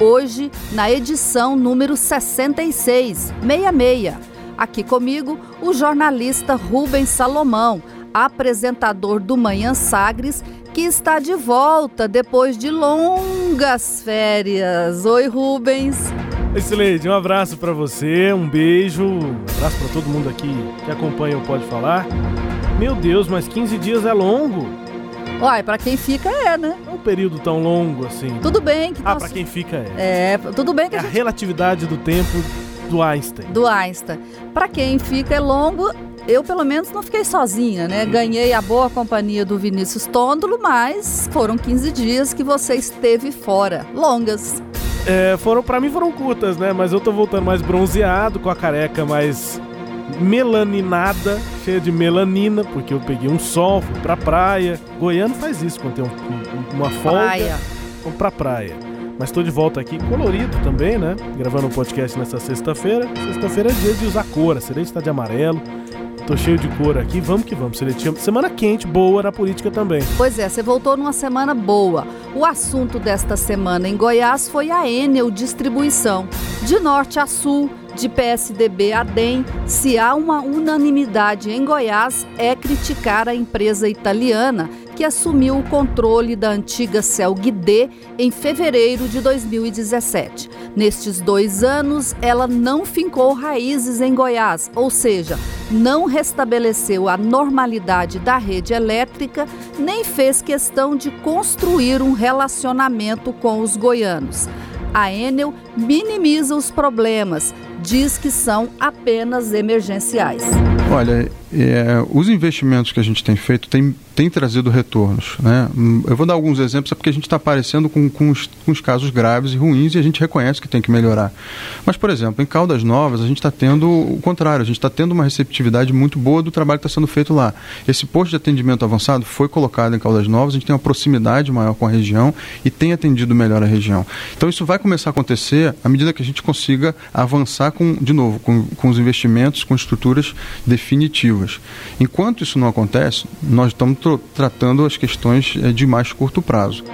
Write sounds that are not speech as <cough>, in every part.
Hoje, na edição número 66, 66. Aqui comigo, o jornalista Rubens Salomão, apresentador do Manhã Sagres, que está de volta depois de longas férias. Oi, Rubens. Oi, um abraço para você, um beijo, um abraço para todo mundo aqui que acompanha o Pode Falar. Meu Deus, mas 15 dias é longo. Uai, pra quem fica é, né? É um período tão longo assim. Tudo bem que Ah, nós... pra quem fica é. É, tudo bem que é a, gente... a relatividade do tempo do Einstein. Do Einstein. Pra quem fica é longo, eu pelo menos não fiquei sozinha, né? Uhum. Ganhei a boa companhia do Vinícius Tôndolo, mas foram 15 dias que você esteve fora. Longas. É, foram, para mim foram curtas, né? Mas eu tô voltando mais bronzeado, com a careca mais melaninada, cheia de melanina, porque eu peguei um sol, fui pra praia. Goiano faz isso quando tem um, uma folga. Praia. Vamos pra praia. Mas tô de volta aqui, colorido também, né? Gravando um podcast nessa sexta-feira. Sexta-feira é dia de usar cor, a Celeste tá de amarelo. Tô cheio de cor aqui, vamos que vamos, Celeste. Semana quente, boa na política também. Pois é, você voltou numa semana boa. O assunto desta semana em Goiás foi a Enel Distribuição. De norte a sul, de PSDB a DEM, se há uma unanimidade em Goiás, é criticar a empresa italiana que assumiu o controle da antiga Celguidê em fevereiro de 2017. Nestes dois anos, ela não fincou raízes em Goiás, ou seja, não restabeleceu a normalidade da rede elétrica, nem fez questão de construir um relacionamento com os goianos. A Enel minimiza os problemas, diz que são apenas emergenciais. Olha, é, os investimentos que a gente tem feito têm tem trazido retornos. Né? Eu vou dar alguns exemplos, é porque a gente está aparecendo com, com, os, com, os, casos graves e ruins e a gente reconhece que tem que melhorar. Mas, por exemplo, em Caldas Novas, a gente está tendo o contrário, a gente está tendo uma receptividade muito boa do trabalho que está sendo feito lá. Esse posto de atendimento avançado foi colocado em Caldas Novas, a gente tem uma proximidade maior com a região e tem atendido melhor a região. Então, isso vai começar a acontecer à medida que a gente consiga avançar, com, de novo, com, com os investimentos, com estruturas definitivas. Enquanto isso não acontece, nós estamos tratando as questões eh, de mais curto prazo.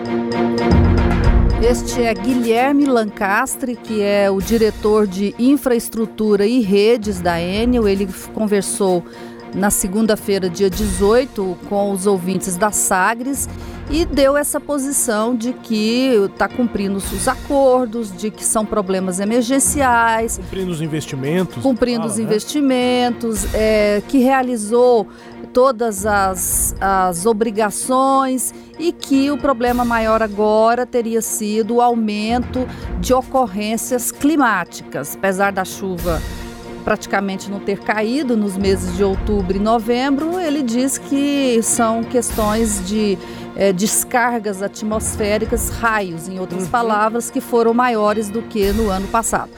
Este é Guilherme Lancastre, que é o diretor de infraestrutura e redes da Enel. Ele conversou na segunda-feira, dia 18, com os ouvintes da Sagres e deu essa posição de que está cumprindo os acordos, de que são problemas emergenciais. Cumprindo os investimentos. Cumprindo fala, os né? investimentos, é, que realizou todas as, as obrigações e que o problema maior agora teria sido o aumento de ocorrências climáticas, apesar da chuva praticamente não ter caído nos meses de outubro e novembro, ele diz que são questões de é, descargas atmosféricas, raios, em outras uhum. palavras, que foram maiores do que no ano passado.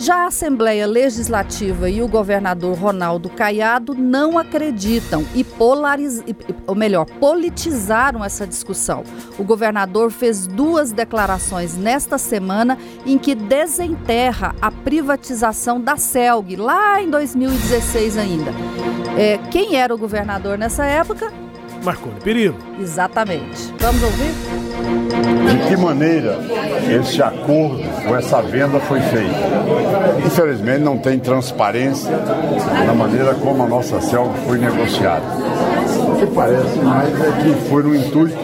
Já a Assembleia Legislativa e o governador Ronaldo Caiado não acreditam e polariz... ou melhor, politizaram essa discussão. O governador fez duas declarações nesta semana em que desenterra a privatização da CELG, lá em 2016 ainda. É, quem era o governador nessa época? Marconi Perillo. Exatamente. Vamos ouvir? De que maneira esse acordo ou essa venda foi feita? Infelizmente não tem transparência na maneira como a nossa selva foi negociada. O que parece mais é que foi no intuito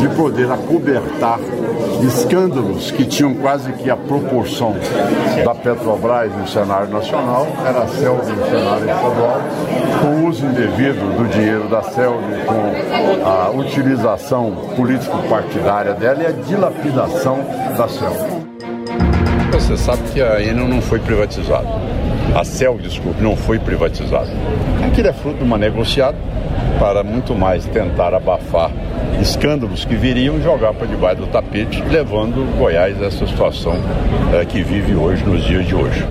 de poder acobertar escândalos que tinham quase que a proporção da Petrobras no cenário nacional, era a Celg no cenário estadual, com o uso indevido do dinheiro da Celg, com a utilização político-partidária dela e a dilapidação da Celg. Você sabe que a Enel não foi privatizada. A CELG, desculpe, não foi privatizada. Aquilo é fruto de uma negociada para muito mais tentar abafar escândalos que viriam e jogar para debaixo do tapete, levando Goiás a essa situação é, que vive hoje, nos dias de hoje.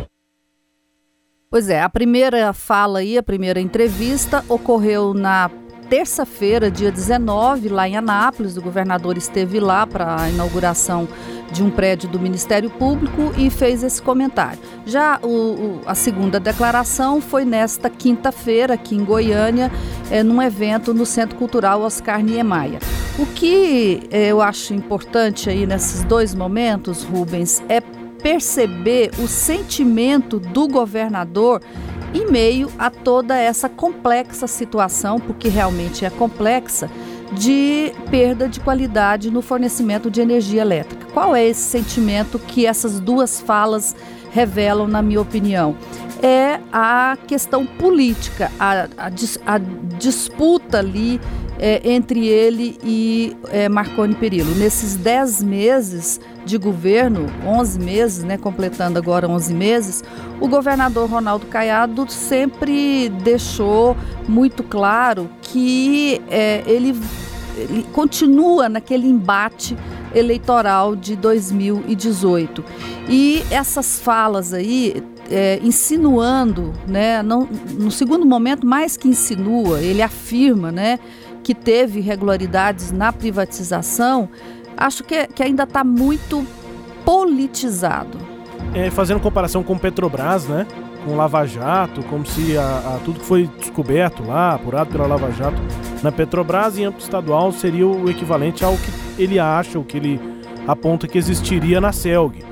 Pois é, a primeira fala aí, a primeira entrevista ocorreu na terça-feira, dia 19, lá em Anápolis. O governador esteve lá para a inauguração de um prédio do Ministério Público e fez esse comentário. Já o, o, a segunda declaração foi nesta quinta-feira, aqui em Goiânia, é, num evento no Centro Cultural Oscar Niemeyer. O que é, eu acho importante aí nesses dois momentos, Rubens, é perceber o sentimento do governador em meio a toda essa complexa situação, porque realmente é complexa, de perda de qualidade no fornecimento de energia elétrica. Qual é esse sentimento que essas duas falas revelam, na minha opinião? É a questão política, a, a, a disputa ali é, entre ele e é, Marconi Perillo. Nesses 10 meses de governo, 11 meses, né, completando agora 11 meses, o governador Ronaldo Caiado sempre deixou muito claro que é, ele, ele continua naquele embate eleitoral de 2018. E essas falas aí, é, insinuando, né, não, no segundo momento, mais que insinua, ele afirma, né, que teve irregularidades na privatização, acho que, que ainda está muito politizado. É, fazendo comparação com Petrobras, né? Com Lava Jato, como se a, a, tudo que foi descoberto lá, apurado pela Lava Jato na Petrobras em âmbito estadual seria o equivalente ao que ele acha, o que ele aponta que existiria na CELG.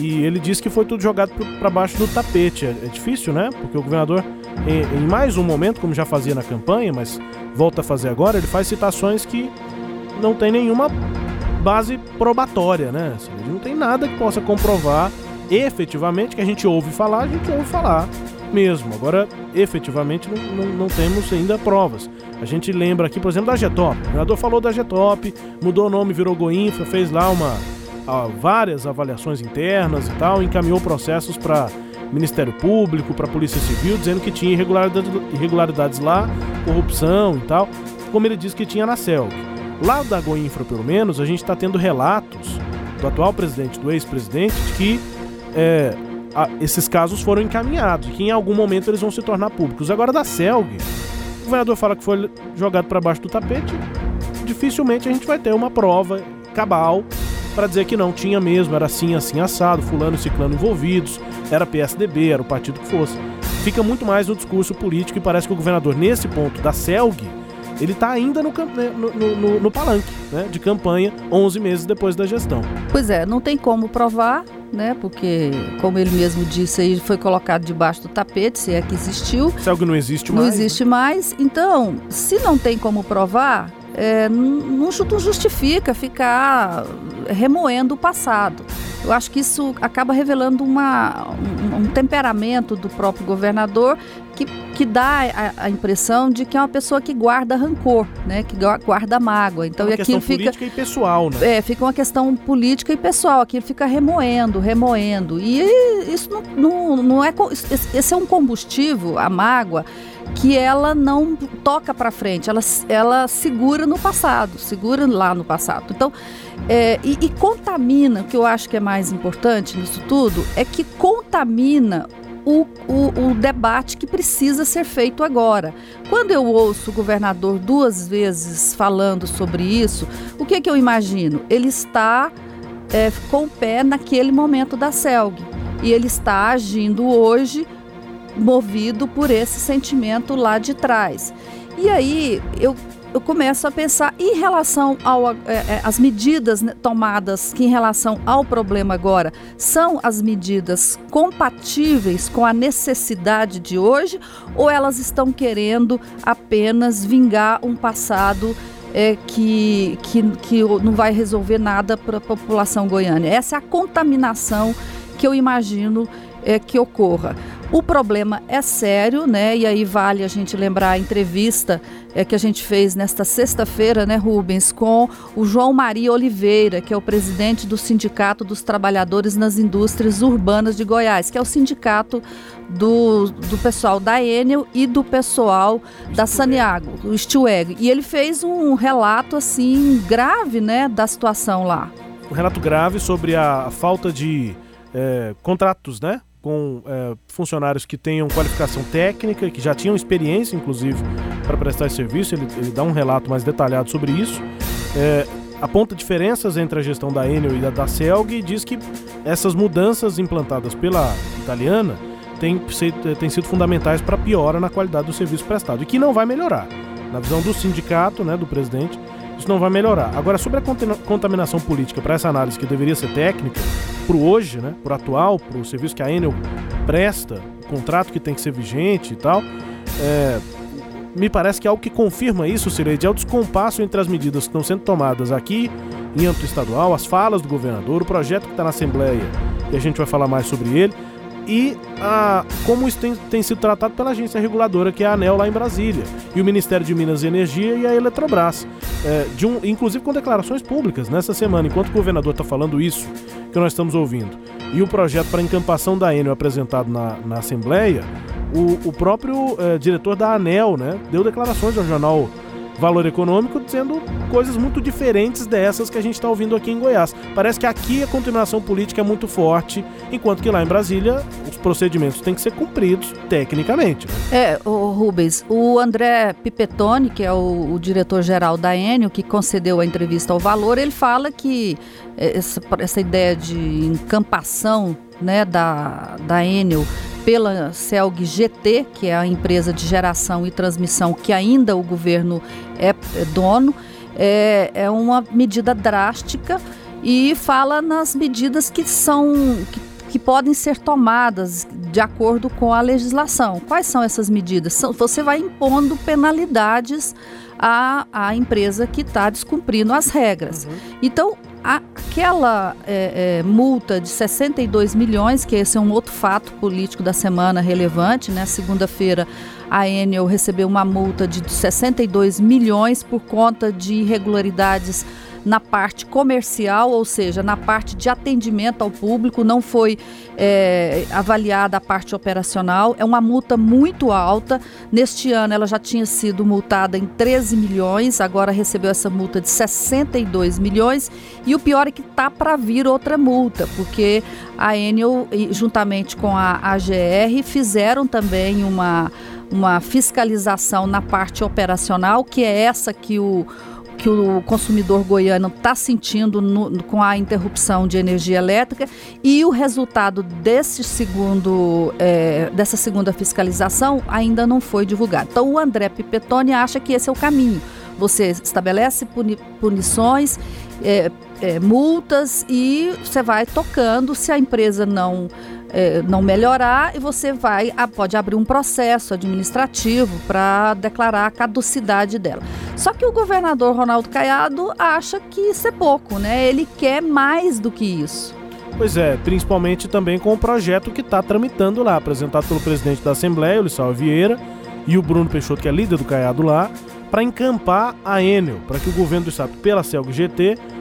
E ele diz que foi tudo jogado para baixo do tapete. É, é, difícil, né? Porque o governador, em, em mais um momento, como já fazia na campanha, mas volta a fazer agora, ele faz citações que não tem nenhuma base probatória, né? Assim, não tem nada que possa comprovar efetivamente que a gente ouve falar, a gente ouve falar mesmo. Agora, efetivamente, não, não, não temos ainda provas. A gente lembra aqui, por exemplo, da Getop. O governador falou da Getop, mudou o nome, virou Goinfra, fez lá uma, várias avaliações internas e tal, encaminhou processos para Ministério Público, para Polícia Civil, dizendo que tinha irregularidades, irregularidades lá, corrupção e tal, como ele disse que tinha na CELG. Lá da Goinfra, pelo menos, a gente está tendo relatos do atual presidente, do ex-presidente, de que é, a, esses casos foram encaminhados e que em algum momento eles vão se tornar públicos. Agora, da CELG, o governador fala que foi jogado para baixo do tapete, dificilmente a gente vai ter uma prova cabal para dizer que não tinha mesmo, era assim, assim, assado, fulano e ciclano envolvidos, era PSDB, era o partido que fosse. Fica muito mais no discurso político e parece que o governador, nesse ponto da CELG, ele está ainda no, né, no, no, no palanque né, de campanha 11 meses depois da gestão. Pois é, não tem como provar, né? Porque, como ele mesmo disse, aí foi colocado debaixo do tapete, se é que existiu. Se algo não existe mais. Não existe né? mais. Então, se não tem como provar, é, não, justifica ficar remoendo o passado. Eu acho que isso acaba revelando uma, um, um temperamento do próprio governador que, que dá a, a, impressão de que é uma pessoa que guarda rancor, né? que guarda mágoa. Então, é uma questão fica, política e pessoal, né? É, fica uma questão política e pessoal. Aquilo fica remoendo, remoendo. E isso não, não, não é. Esse é um combustível, a mágoa que ela não toca para frente, ela, ela segura no passado, segura lá no passado. Então, é, e, e contamina, o que eu acho que é mais importante nisso tudo, é que contamina o, o, o, debate que precisa ser feito agora. Quando eu ouço o governador duas vezes falando sobre isso, o que, é que eu imagino? Ele está é, com o pé naquele momento da CELG e ele está agindo hoje movido por esse sentimento lá de trás. E aí eu, eu começo a pensar em relação às é, é medidas né, tomadas que em relação ao problema agora são as medidas compatíveis com a necessidade de hoje ou elas estão querendo apenas vingar um passado é, que, que, que não vai resolver nada para a população goiana. Essa é a contaminação que eu imagino é, que ocorra. O problema é sério, né? E aí vale a gente lembrar a entrevista é, que a gente fez nesta sexta-feira, né, Rubens, com o João Maria Oliveira, que é o presidente do Sindicato dos Trabalhadores nas Indústrias Urbanas de Goiás, que é o sindicato do, do pessoal da Enel e do pessoal da Saniago, o Stilweg. E ele fez um relato assim grave, né, da situação lá. Um relato grave sobre a falta de é, contratos, né? Com é, funcionários que tenham qualificação técnica, que já tinham experiência, inclusive, para prestar esse serviço. Ele, ele, dá um relato mais detalhado sobre isso. É, aponta diferenças entre a gestão da Enel e da, da Celg e diz que essas mudanças implantadas pela italiana têm, têm sido fundamentais para a piora na qualidade do serviço prestado e que não vai melhorar. Na visão do sindicato, né, do presidente, isso não vai melhorar. Agora, sobre a contaminação política, para essa análise que deveria ser técnica, para o hoje, né, para o atual, para o serviço que a Enel presta, o contrato que tem que ser vigente e tal, é, me parece que é algo que confirma isso, Cireide, é o descompasso entre as medidas que estão sendo tomadas aqui em âmbito estadual, as falas do governador, o projeto que está na Assembleia, e a gente vai falar mais sobre ele, e a, como isso tem, tem, sido tratado pela agência reguladora, que é a ANEL lá em Brasília, e o Ministério de Minas e Energia e a Eletrobras. É, de um, inclusive com declarações públicas nessa semana, enquanto o governador está falando isso que nós estamos ouvindo, e o projeto para encampação da Enel apresentado na, na Assembleia, o, o próprio é, diretor da ANEL né, deu declarações ao jornal valor econômico, dizendo coisas muito diferentes dessas que a gente está ouvindo aqui em Goiás. Parece que aqui a contaminação política é muito forte, enquanto que lá em Brasília os procedimentos têm que ser cumpridos tecnicamente. Né? É, o Rubens, o André Pipetoni, que é o, o diretor-geral da Enio, que concedeu a entrevista ao Valor, ele fala que essa, essa ideia de encampação né, da, da pela CELG GT, que é a empresa de geração e transmissão que ainda o governo é, é dono, é, é uma medida drástica e fala nas medidas que são que, que podem ser tomadas de acordo com a legislação. Quais são essas medidas? Você vai impondo penalidades à, à empresa que está descumprindo as regras. Uhum. Então, aquela é, é, multa de 62 milhões, que esse é um outro fato político da semana relevante, né? Segunda-feira a Enel recebeu uma multa de 62 milhões por conta de irregularidades na parte comercial, ou seja, na parte de atendimento ao público, não foi é, avaliada a parte operacional. É uma multa muito alta. Neste ano ela já tinha sido multada em 13 milhões, agora recebeu essa multa de 62 milhões. E o pior é que está para vir outra multa, porque a Enel, juntamente com a AGR, fizeram também uma uma fiscalização na parte operacional, que é essa que o, que o consumidor goiano está sentindo no, com a interrupção de energia elétrica e o resultado desse segundo, é, dessa segunda fiscalização ainda não foi divulgado. Então o André Pipetoni acha que esse é o caminho. Você estabelece puni punições, é, é, multas e você vai tocando. Se a empresa não é, não melhorar, e você vai pode abrir um processo administrativo para declarar a caducidade dela. Só que o governador Ronaldo Caiado acha que isso é pouco, né? Ele quer mais do que isso. Pois é, principalmente também com o projeto que está tramitando lá, apresentado pelo presidente da Assembleia, o Lissau Vieira, e o Bruno Peixoto, que é líder do Caiado lá, para encampar a Enel, para que o governo do estado, pela CELG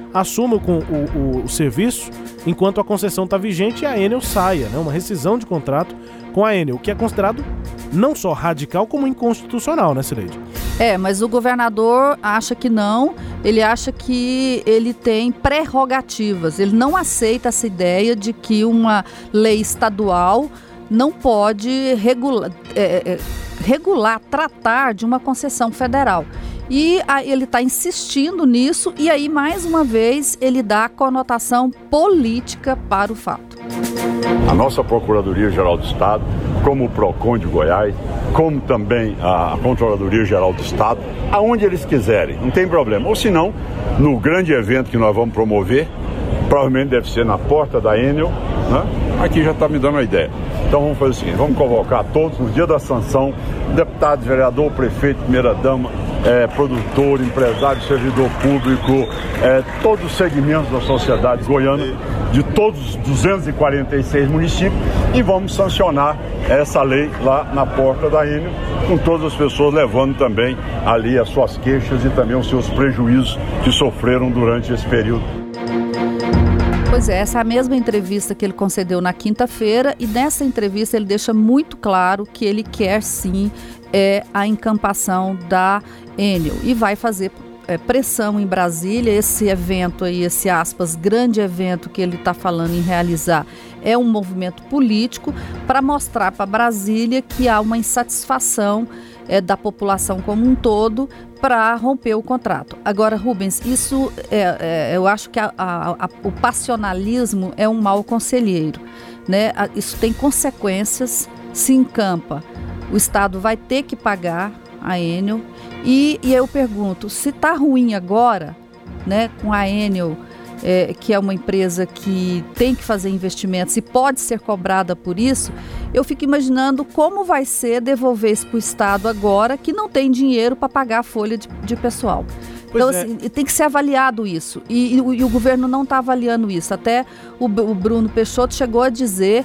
GT, assuma com o, o, o serviço enquanto a concessão está vigente e a Enel saia, né? uma rescisão de contrato com a Enel, que é considerado não só radical como inconstitucional, né, Cileide? É, mas o governador acha que não, ele acha que ele tem prerrogativas, ele não aceita essa ideia de que uma lei estadual não pode regular, é, é, regular tratar de uma concessão federal. E ele está insistindo nisso, e aí, mais uma vez, ele dá conotação política para o fato. A nossa Procuradoria-Geral do Estado, como o PROCON de Goiás, como também a Controladoria-Geral do Estado, aonde eles quiserem, não tem problema. Ou se não, no grande evento que nós vamos promover, provavelmente deve ser na porta da Enel, né? aqui já está me dando a ideia. Então vamos fazer o seguinte, vamos convocar todos no dia da sanção, deputado, vereador, prefeito, primeira-dama, é, produtor, empresário, servidor público, é, todos os segmentos da sociedade goiana, de todos os 246 municípios, e vamos sancionar essa lei lá na porta da Enel, com todas as pessoas levando também ali as suas queixas e também os seus prejuízos que sofreram durante esse período. Pois é, essa é a mesma entrevista que ele concedeu na quinta-feira e nessa entrevista ele deixa muito claro que ele quer sim é, a encampação da Enel e vai fazer é, pressão em Brasília. Esse evento aí, esse aspas, grande evento que ele está falando em realizar, é um movimento político para mostrar para Brasília que há uma insatisfação é, da população como um todo para romper o contrato. Agora, Rubens, isso é, é, eu acho que a, a, a, o passionalismo é um mau conselheiro. Né? Isso tem consequências, se encampa. O Estado vai ter que pagar a Enel. E, e eu pergunto, se está ruim agora, né, com a Enel é, que é uma empresa que tem que fazer investimentos e pode ser cobrada por isso, eu fico imaginando como vai ser devolver isso para o Estado agora que não tem dinheiro para pagar a folha de, de pessoal. Pois então, é. assim, tem que ser avaliado isso. E, e, e o governo não está avaliando isso. Até o, o Bruno Peixoto chegou a dizer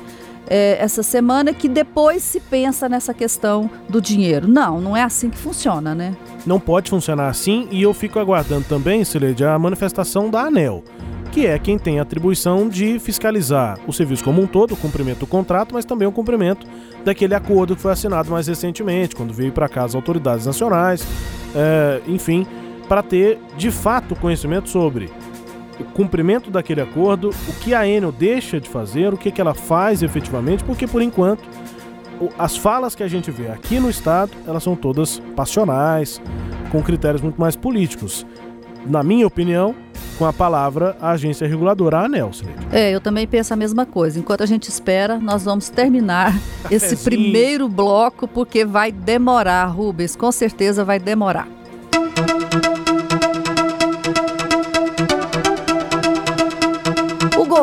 é, essa semana que depois se pensa nessa questão do dinheiro. Não, não é assim que funciona, né? Não pode funcionar assim e eu fico aguardando também, Sileide, a manifestação da ANEL que é quem tem a atribuição de fiscalizar o serviço como um todo, o cumprimento do contrato, mas também o cumprimento daquele acordo que foi assinado mais recentemente, quando veio para cá as autoridades nacionais, é, enfim, para ter de fato conhecimento sobre o cumprimento daquele acordo, o que a Enel deixa de fazer, o que, que ela faz efetivamente, porque por enquanto as falas que a gente vê aqui no estado, elas são todas passionais, com critérios muito mais políticos. Na minha opinião, com a palavra a agência reguladora, a ANEL. É, eu também penso a mesma coisa. Enquanto a gente espera, nós vamos terminar <laughs> esse primeiro bloco, porque vai demorar, Rubens, com certeza vai demorar.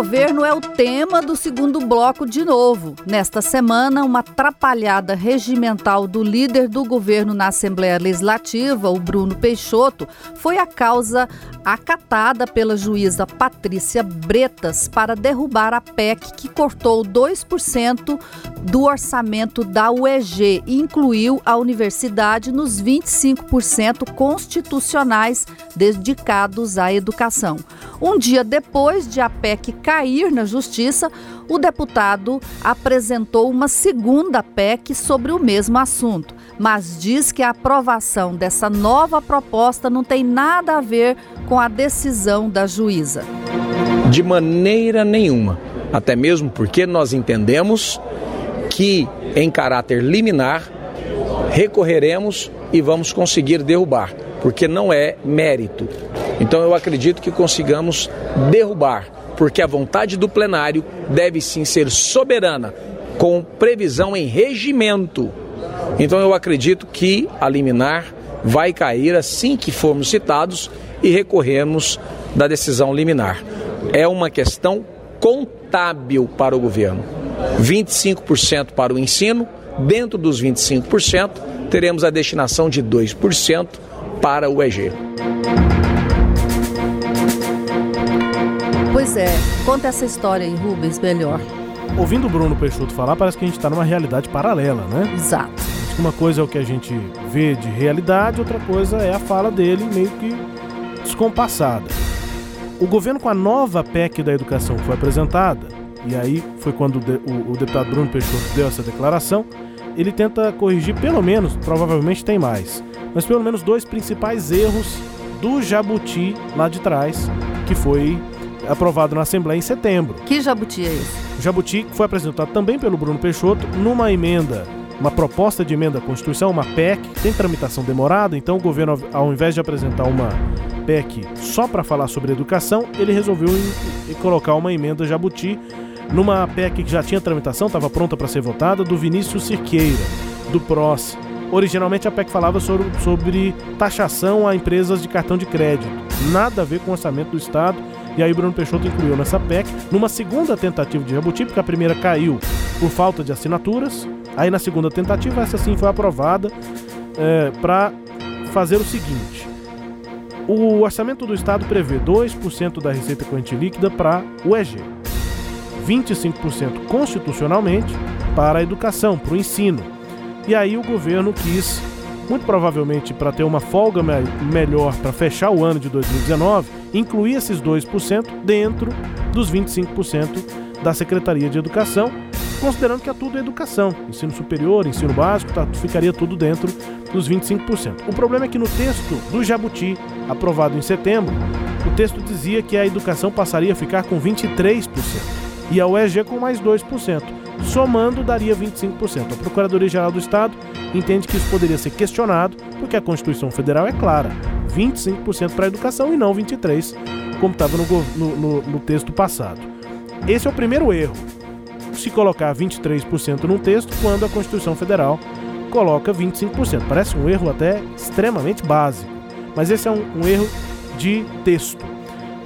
Governo é o tema do segundo bloco de novo. Nesta semana, uma atrapalhada regimental do líder do governo na Assembleia Legislativa, o Bruno Peixoto, foi a causa acatada pela juíza Patrícia Bretas para derrubar a PEC que cortou 2% do orçamento da UEG e incluiu a universidade nos 25% constitucionais dedicados à educação. Um dia depois de a PEC cair na justiça, o deputado apresentou uma segunda PEC sobre o mesmo assunto, mas diz que a aprovação dessa nova proposta não tem nada a ver com a decisão da juíza. De maneira nenhuma, até mesmo porque nós entendemos que, em caráter liminar, recorreremos e vamos conseguir derrubar, porque não é mérito. Então eu acredito que consigamos derrubar porque a vontade do plenário deve sim ser soberana, com previsão em regimento. Então eu acredito que a liminar vai cair assim que formos citados e recorrermos da decisão liminar. É uma questão contábil para o governo. 25% para o ensino, dentro dos 25%, teremos a destinação de 2% para o EG. Pois é, conta essa história aí, Rubens, melhor. Ouvindo o Bruno Peixoto falar, parece que a gente está numa realidade paralela, né? Exato. Uma coisa é o que a gente vê de realidade, outra coisa é a fala dele meio que descompassada. O governo, com a nova PEC da educação que foi apresentada, e aí foi quando o, o deputado Bruno Peixoto deu essa declaração, ele tenta corrigir pelo menos, provavelmente tem mais, mas pelo menos dois principais erros do Jabuti lá de trás, que foi aprovado na Assembleia em setembro. Que jabuti é esse? O jabuti foi apresentado também pelo Bruno Peixoto numa emenda, uma proposta de emenda à Constituição, uma PEC, tem tramitação demorada, então o governo, ao invés de apresentar uma PEC só para falar sobre educação, ele resolveu em, em colocar uma emenda jabuti numa PEC que já tinha tramitação, estava pronta para ser votada, do Vinícius Cirqueira, do PROS. Originalmente a PEC falava sobre, sobre taxação a empresas de cartão de crédito. Nada a ver com o orçamento do Estado e aí Bruno Peixoto incluiu nessa PEC, numa segunda tentativa de Jabuti, porque a primeira caiu por falta de assinaturas. Aí na segunda tentativa, essa sim foi aprovada é, para fazer o seguinte: o orçamento do Estado prevê 2% da receita corrente líquida para o EG, 25% constitucionalmente para a educação, para o ensino. E aí o governo quis, muito provavelmente para ter uma folga me melhor para fechar o ano de 2019, incluir esses 2% dentro dos 25% da Secretaria de Educação, considerando que é tudo educação, ensino superior, ensino básico, tá, ficaria tudo dentro dos 25%. O problema é que no texto do Jabuti, aprovado em setembro, o texto dizia que a educação passaria a ficar com 23% e a UEG com mais 2%. Somando, daria 25%. A Procuradoria-Geral do Estado entende que isso poderia ser questionado, porque a Constituição Federal é clara: 25% para a educação e não 23%, como estava no, no, no texto passado. Esse é o primeiro erro. Se colocar 23% num texto, quando a Constituição Federal coloca 25%. Parece um erro até extremamente básico, mas esse é um, um erro de texto.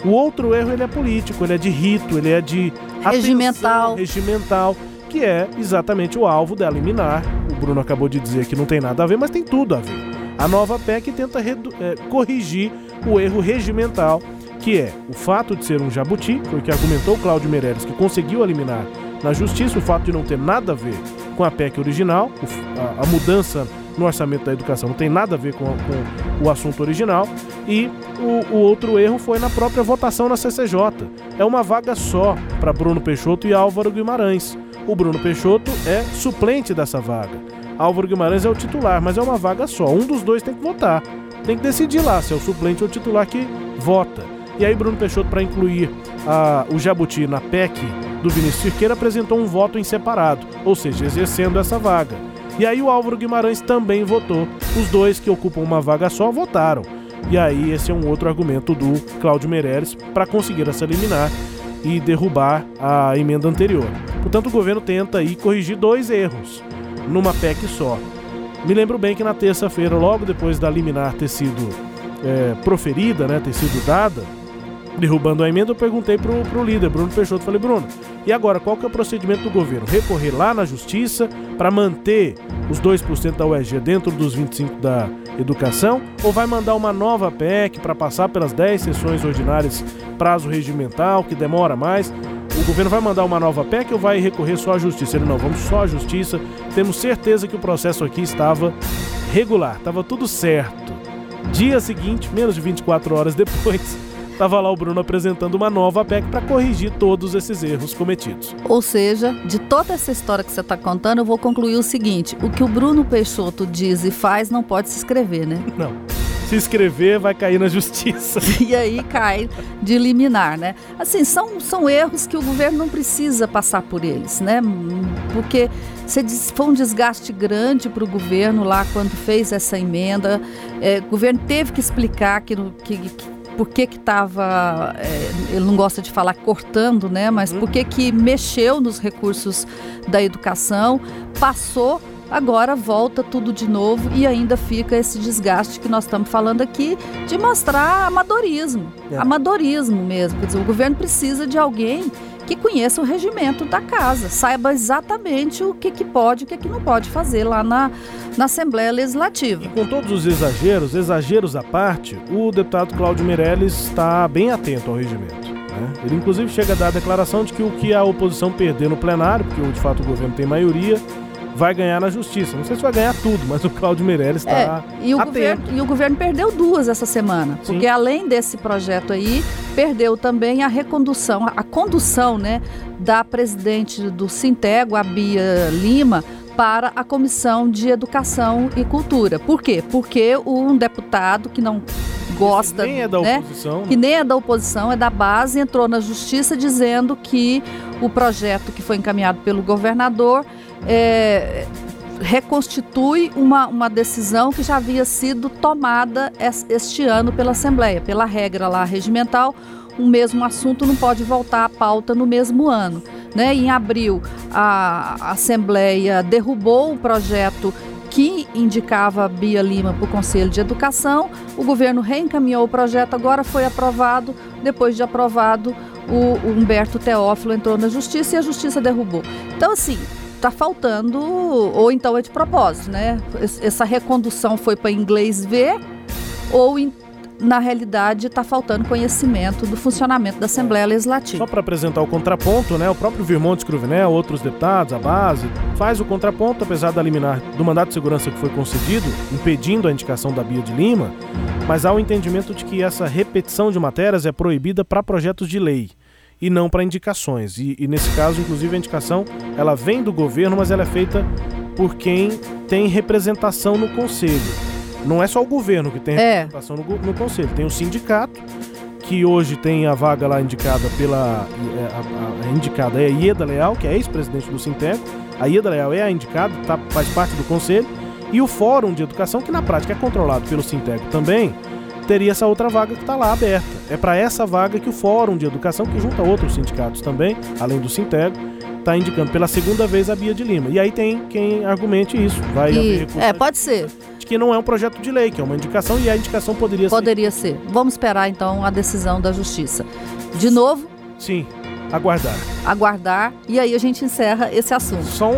O outro erro ele é político, ele é de rito, ele é de regimental, regimental, que é exatamente o alvo dela liminar. O Bruno acabou de dizer que não tem nada a ver, mas tem tudo a ver. A nova PEC tenta é, corrigir o erro regimental, que é o fato de ser um jabuti, foi o que argumentou Cláudio Meirelles, que conseguiu eliminar na justiça o fato de não ter nada a ver com a PEC original, a, a mudança no orçamento da educação não tem nada a ver com, com o assunto original. E o, o, outro erro foi na própria votação na CCJ. É uma vaga só para Bruno Peixoto e Álvaro Guimarães. O Bruno Peixoto é suplente dessa vaga. Álvaro Guimarães é o titular, mas é uma vaga só. Um dos dois tem que votar. Tem que decidir lá se é o suplente ou o titular que vota. E aí, Bruno Peixoto, para incluir a, o Jabuti na PEC do Vinícius Cirqueira, apresentou um voto em separado, ou seja, exercendo essa vaga. E aí o Álvaro Guimarães também votou. Os dois que ocupam uma vaga só votaram. E aí esse é um outro argumento do Cláudio Meirelles para conseguir essa liminar e derrubar a emenda anterior. Portanto, o governo tenta aí corrigir dois erros numa PEC só. Me lembro bem que na terça-feira, logo depois da liminar ter sido é, proferida, né, ter sido dada, derrubando a emenda, eu perguntei pro, pro líder, Bruno Peixoto, falei, Bruno, e agora, qual que é o procedimento do governo? Recorrer lá na justiça para manter os 2% da UEG dentro dos 25% da educação? Ou vai mandar uma nova PEC para passar pelas 10 sessões ordinárias, prazo regimental, que demora mais? O governo vai mandar uma nova PEC ou vai recorrer só à justiça? Ele não, vamos só à justiça. Temos certeza que o processo aqui estava regular, estava tudo certo. Dia seguinte, menos de 24 horas <laughs> depois, Tava lá o Bruno apresentando uma nova PEC para corrigir todos esses erros cometidos. Ou seja, de toda essa história que você está contando, eu vou concluir o seguinte: o que o Bruno Peixoto diz e faz não pode se escrever, né? Não. Se escrever, vai cair na justiça. <laughs> e aí cai de liminar, né? Assim, são, são erros que o governo não precisa passar por eles, né? Porque foi um desgaste grande para o governo lá quando fez essa emenda. É, o governo teve que explicar que, que, que por que que estava, é, ele não gosta de falar cortando, né? Mas uhum. por que que mexeu nos recursos da educação, passou, agora volta tudo de novo e ainda fica esse desgaste que nós estamos falando aqui de mostrar amadorismo, é. amadorismo mesmo. Quer dizer, o governo precisa de alguém que conheça o regimento da casa, saiba exatamente o que, que pode e o que, que não pode fazer lá na, na Assembleia Legislativa. E com todos os exageros, exageros à parte, o deputado Cláudio Meirelles está bem atento ao regimento. Né? Ele inclusive chega a dar a declaração de que o que a oposição perder no plenário, porque de fato o governo tem maioria, vai ganhar na justiça. Não sei se vai ganhar tudo, mas o Cláudio Meirelles está é, e o atento. Governo, e o governo perdeu duas essa semana, Sim. porque além desse projeto aí, perdeu também a recondução, a condução né, da presidente do Sintego, a Bia Lima, para a Comissão de Educação e Cultura. Por quê? Porque um deputado que não gosta, que nem é da né, oposição, que nem é da oposição, é da base, entrou na justiça dizendo que o projeto que foi encaminhado pelo governador é, reconstitui uma, uma decisão que já havia sido tomada este ano pela Assembleia, pela regra lá regimental, um mesmo assunto não pode voltar à pauta no mesmo ano. Né? Em abril, a Assembleia derrubou o projeto que indicava Bia Lima para o Conselho de Educação. O governo reencaminhou o projeto, agora foi aprovado. Depois de aprovado, o, o Humberto Teófilo entrou na Justiça e a Justiça derrubou. Então, assim, está faltando, ou então é de propósito, né? Essa recondução foi para inglês ver ou na realidade está faltando conhecimento do funcionamento da Assembleia Legislativa. Só para apresentar o contraponto, né, o próprio Virmontes Cruvinel, outros deputados, a base, faz o contraponto, apesar da liminar do mandato de segurança que foi concedido, impedindo a indicação da Bia de Lima, mas há o entendimento de que essa repetição de matérias é proibida para projetos de lei e não para indicações. E, e, nesse caso, inclusive, a indicação ela vem do governo, mas ela é feita por quem tem representação no conselho. Não é só o governo que tem é. representação no, no conselho, tem o sindicato, que hoje tem a vaga lá indicada pela. É, a, a, a indicada é a Ieda Leal, que é ex-presidente do Sinteco. A Ieda Leal é a indicada, tá, faz parte do conselho. E o Fórum de Educação, que na prática é controlado pelo Sinteco também, teria essa outra vaga que está lá aberta. É para essa vaga que o Fórum de Educação, que junta outros sindicatos também, além do Sinteco, está indicando pela segunda vez a Bia de Lima. E aí tem quem argumente isso. Vai e, haver recurso. É, pode ser que não é um projeto de lei, que é uma indicação e a indicação poderia, poderia ser. Poderia ser. Vamos esperar então a decisão da justiça. De novo? Sim. Aguardar. Aguardar. E aí a gente encerra esse assunto. Só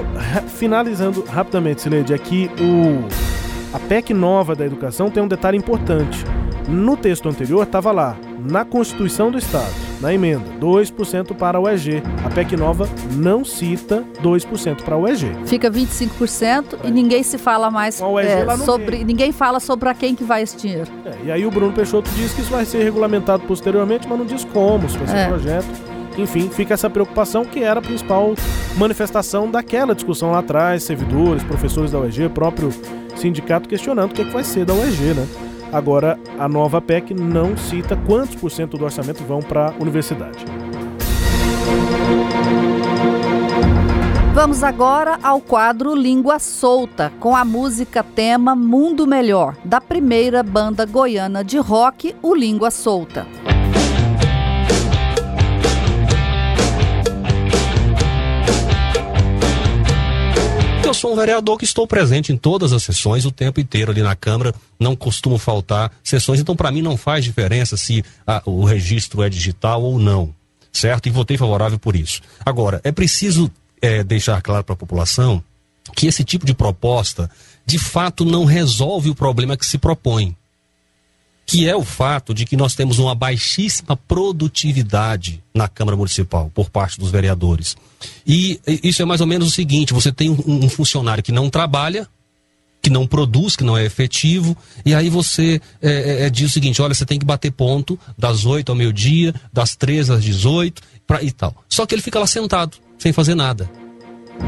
finalizando rapidamente, Sileide, aqui o a PEC nova da educação tem um detalhe importante. No texto anterior estava lá, na Constituição do Estado na emenda, 2% para o EG. A PEC nova não cita 2% para o EG. Fica 25% é. e ninguém se fala mais é, sobre. Meio. Ninguém fala sobre a quem que vai esse dinheiro. É, e aí o Bruno Peixoto diz que isso vai ser regulamentado posteriormente, mas não diz como, se vai ser é. projeto. Enfim, fica essa preocupação que era a principal manifestação daquela discussão lá atrás, servidores, professores da UEG, próprio sindicato questionando o que, é que vai ser da UEG, né? Agora, a nova PEC não cita quantos por cento do orçamento vão para a universidade. Vamos agora ao quadro Língua Solta, com a música tema Mundo Melhor, da primeira banda goiana de rock, o Língua Solta. Sou um vereador que estou presente em todas as sessões o tempo inteiro ali na Câmara, não costumo faltar sessões, então para mim não faz diferença se a, o registro é digital ou não, certo? E votei favorável por isso. Agora, é preciso é, deixar claro para a população que esse tipo de proposta de fato não resolve o problema que se propõe que é o fato de que nós temos uma baixíssima produtividade na Câmara Municipal por parte dos vereadores. E isso é mais ou menos o seguinte: você tem um, um funcionário que não trabalha, que não produz, que não é efetivo, e aí você é, é, é diz o seguinte: olha, você tem que bater ponto das 8 ao meio-dia, das 13 às 18 pra, e tal. Só que ele fica lá sentado, sem fazer nada.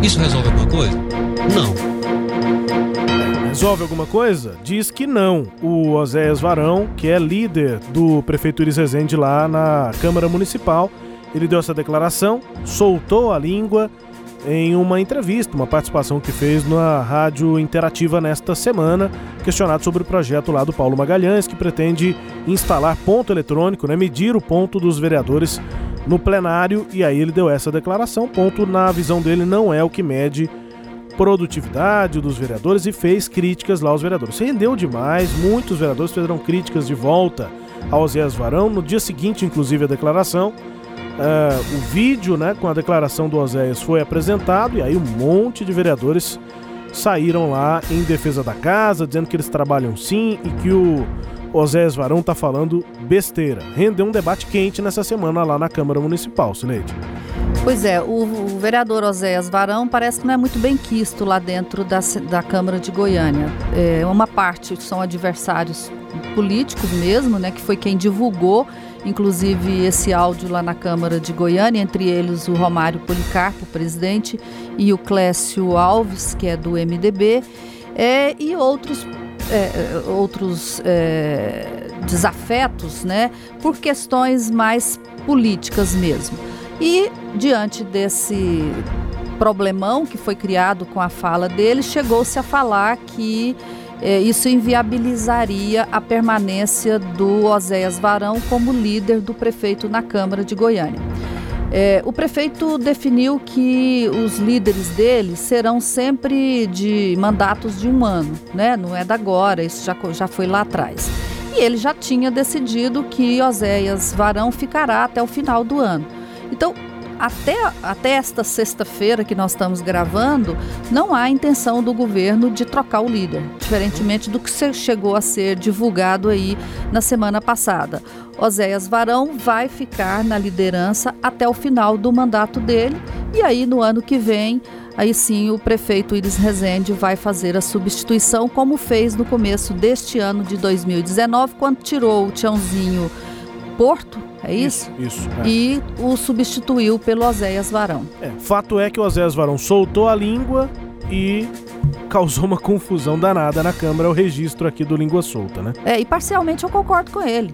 Isso resolve alguma coisa? Não. Resolve alguma coisa? Diz que não. O Oséias Varão, que é líder do prefeito Iris Rezende lá na Câmara Municipal, ele deu essa declaração, soltou a língua em uma entrevista, uma participação que fez na Rádio Interativa nesta semana, questionado sobre o projeto lá do Paulo Magalhães, que pretende instalar ponto eletrônico, né, medir o ponto dos vereadores no plenário, e aí ele deu essa declaração. Ponto, na visão dele, não é o que mede produtividade dos vereadores e fez críticas lá aos vereadores. Rendeu demais, muitos vereadores fizeram críticas de volta ao Zé Varão. No dia seguinte, inclusive, a declaração. Uh, o vídeo né, com a declaração do Oséias foi apresentado e aí um monte de vereadores saíram lá em defesa da casa, dizendo que eles trabalham sim e que o Oséias Varão está falando besteira. Rendeu um debate quente nessa semana lá na Câmara Municipal, Sineide. Pois é, o, vereador Oséias Varão parece que não é muito bem quisto lá dentro da, da Câmara de Goiânia. É, uma parte são adversários políticos mesmo, né, que foi quem divulgou, inclusive, esse áudio lá na Câmara de Goiânia, entre eles o Romário Policarpo, presidente, e o Clécio Alves, que é do MDB, é, e outros é, outros é, desafetos, né, por questões mais políticas mesmo. E diante desse problemão que foi criado com a fala dele, chegou-se a falar que eh, isso inviabilizaria a permanência do Oséias Varão como líder do prefeito na Câmara de Goiânia. É, o prefeito definiu que os líderes dele serão sempre de mandatos de um ano, né? não é da agora, isso já, já foi lá atrás. E ele já tinha decidido que Oséias Varão ficará até o final do ano. Então, até, até esta sexta-feira que nós estamos gravando, não há intenção do governo de trocar o líder, diferentemente do que chegou a ser divulgado aí na semana passada. Oséias Varão vai ficar na liderança até o final do mandato dele e aí no ano que vem, aí sim o prefeito Iris Rezende vai fazer a substituição como fez no começo deste ano de 2019, quando tirou o Tiãozinho Porto, é isso? Isso. isso é. E o substituiu pelo Oséias Varão. É, fato é que o Oséias Varão soltou a língua e causou uma confusão danada na Câmara o registro aqui do Língua Solta, né? É, e parcialmente eu concordo com ele.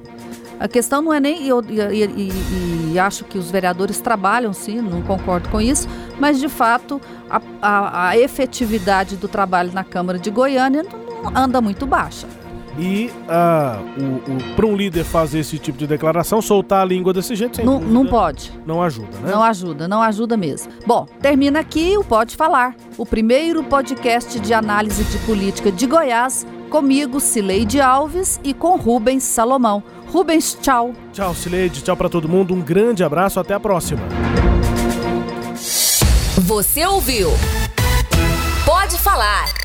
A questão não é nem. Eu, e, e, e, acho que os vereadores trabalham, sim, não concordo com isso, mas de fato a, a, a efetividade do trabalho na Câmara de Goiânia anda muito baixa. E uh, para um líder fazer esse tipo de declaração, soltar a língua desse jeito, não, dúvida, não pode. Não ajuda, né? Não ajuda, não ajuda mesmo. Bom, termina aqui o Pode Falar, o primeiro podcast de análise de política de Goiás, comigo, Cileide Alves, e com Rubens Salomão. Rubens, tchau. Tchau, Cileide. Tchau para todo mundo. Um grande abraço. Até a próxima. Você ouviu? Pode falar.